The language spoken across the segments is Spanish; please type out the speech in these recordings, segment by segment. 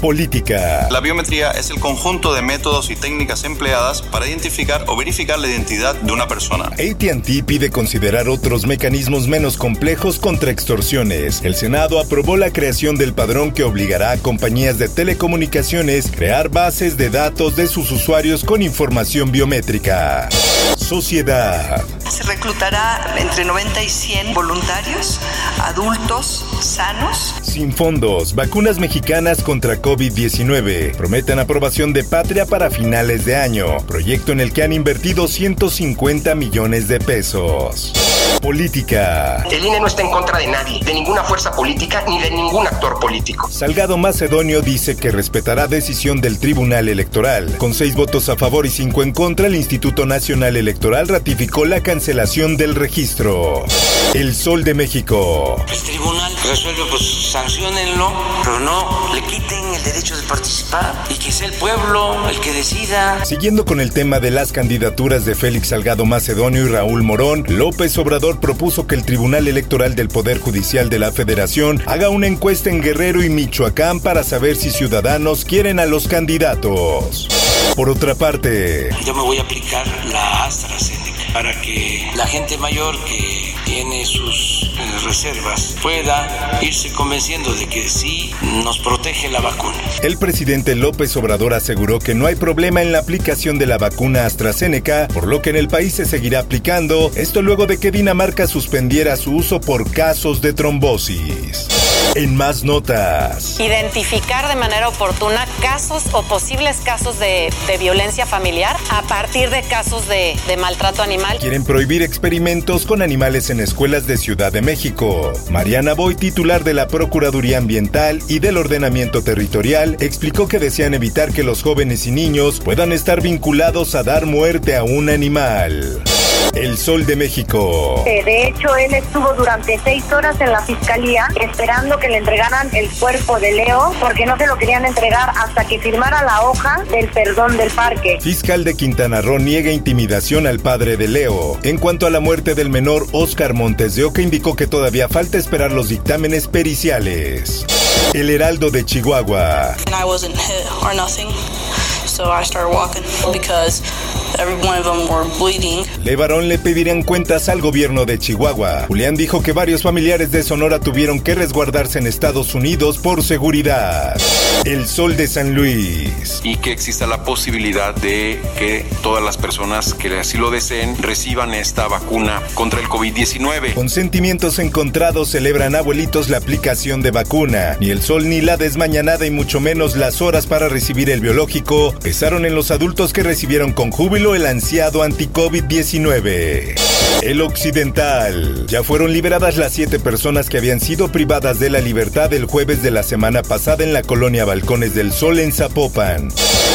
Política. La biometría es el conjunto de métodos y técnicas empleadas para identificar o verificar la identidad de una persona. ATT pide considerar otros mecanismos menos complejos contra extorsiones. El Senado aprobó la creación del padrón que obligará a compañías de telecomunicaciones crear bases de datos de sus usuarios con información biométrica. Sociedad. Se reclutará entre 90 y 100 voluntarios, adultos, sanos. Sin fondos, vacunas mexicanas contra COVID-19. Prometen aprobación de patria para finales de año. Proyecto en el que han invertido 150 millones de pesos. Política. El INE no está en contra de nadie, de ninguna fuerza política ni de ningún actor político. Salgado Macedonio dice que respetará decisión del Tribunal Electoral. Con seis votos a favor y cinco en contra, el Instituto Nacional Electoral ratificó la cancelación del registro. El Sol de México. El tribunal resuelve, pues sancionenlo, pero no le quiten el derecho de participar y que sea el pueblo el que decida. Siguiendo con el tema de las candidaturas de Félix Salgado Macedonio y Raúl Morón, López Obrador propuso que el Tribunal Electoral del Poder Judicial de la Federación haga una encuesta en Guerrero y Michoacán para saber si ciudadanos quieren a los candidatos. Por otra parte, Yo me voy a aplicar la AstraZeneca para que la gente mayor que tiene sus eh, reservas pueda irse convenciendo de que sí nos protege la vacuna. el presidente López Obrador aseguró que no hay problema en la aplicación de la vacuna AstraZeneca, por lo que en el país se seguirá aplicando, esto luego de que Dinamarca suspendiera su uso por casos de trombosis. En más notas. identificar de manera oportuna casos o posibles casos de, de violencia familiar a partir de casos de, de maltrato animal. Quieren prohibir experimentos con animales en escuelas de Ciudad de México. Mariana Boy, titular de la Procuraduría Ambiental y del Ordenamiento Territorial, explicó que desean evitar que los jóvenes y niños puedan estar vinculados a dar muerte a un animal. El Sol de México. Eh, De hecho, él estuvo durante seis horas en la fiscalía esperando que le entregaran el cuerpo de Leo porque no se lo querían entregar hasta que firmara la hoja del perdón del parque. Fiscal de Quintana Roo niega intimidación al padre de Leo. En cuanto a la muerte del menor, Oscar Montes de Oca indicó que todavía falta esperar los dictámenes periciales. El Heraldo de Chihuahua. and I wasn't hit or nothing. So I started walking because every one of them were bleeding. Levarón le pedirían cuentas al gobierno de Chihuahua. Julián dijo que varios familiares de Sonora tuvieron que resguardarse en Estados Unidos por seguridad. El Sol de San Luis. Y que exista la posibilidad de que todas las personas que así lo deseen reciban esta vacuna contra el COVID-19. Con sentimientos encontrados celebran abuelitos la aplicación de vacuna. Ni el sol ni la desmañanada y mucho menos las horas para recibir el biológico pesaron en los adultos que recibieron con júbilo el ansiado anti-COVID-19. 19. El Occidental. Ya fueron liberadas las siete personas que habían sido privadas de la libertad el jueves de la semana pasada en la colonia Balcones del Sol en Zapopan.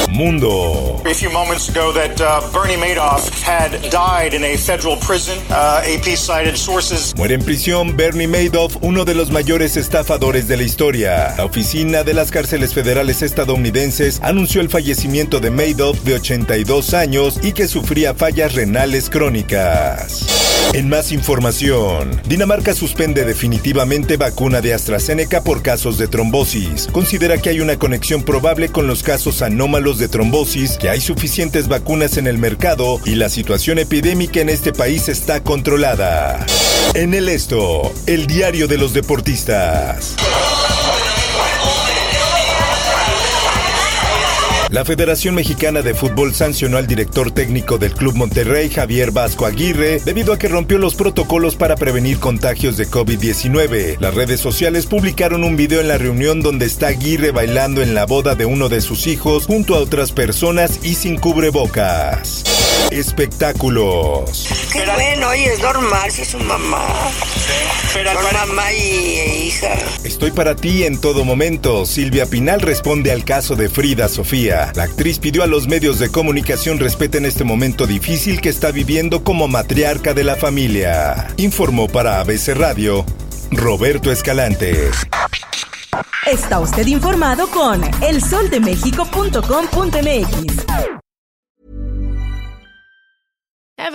Mundo. A few moments ago, that uh, Bernie Madoff had died in a federal prison. Uh, AP cited sources. Muere en prisión Bernie Madoff, uno de los mayores estafadores de la historia. La oficina de las cárceles federales estadounidenses anunció el fallecimiento de Madoff de 82 años y que sufría fallas renales crónicas. En más información, Dinamarca suspende definitivamente vacuna de AstraZeneca por casos de trombosis. Considera que hay una conexión probable con los casos anómalos de trombosis, que hay suficientes vacunas en el mercado y la situación epidémica en este país está controlada. En el esto, el diario de los deportistas. La Federación Mexicana de Fútbol sancionó al director técnico del Club Monterrey, Javier Vasco Aguirre, debido a que rompió los protocolos para prevenir contagios de COVID-19. Las redes sociales publicaron un video en la reunión donde está Aguirre bailando en la boda de uno de sus hijos junto a otras personas y sin cubrebocas. Espectáculos. Qué bueno, oye, es normal si es su mamá. Son mamá y e hija. Estoy para ti en todo momento. Silvia Pinal responde al caso de Frida Sofía. La actriz pidió a los medios de comunicación respeten este momento difícil que está viviendo como matriarca de la familia. Informó para ABC Radio Roberto Escalante. Está usted informado con elsoldemexico.com.mx.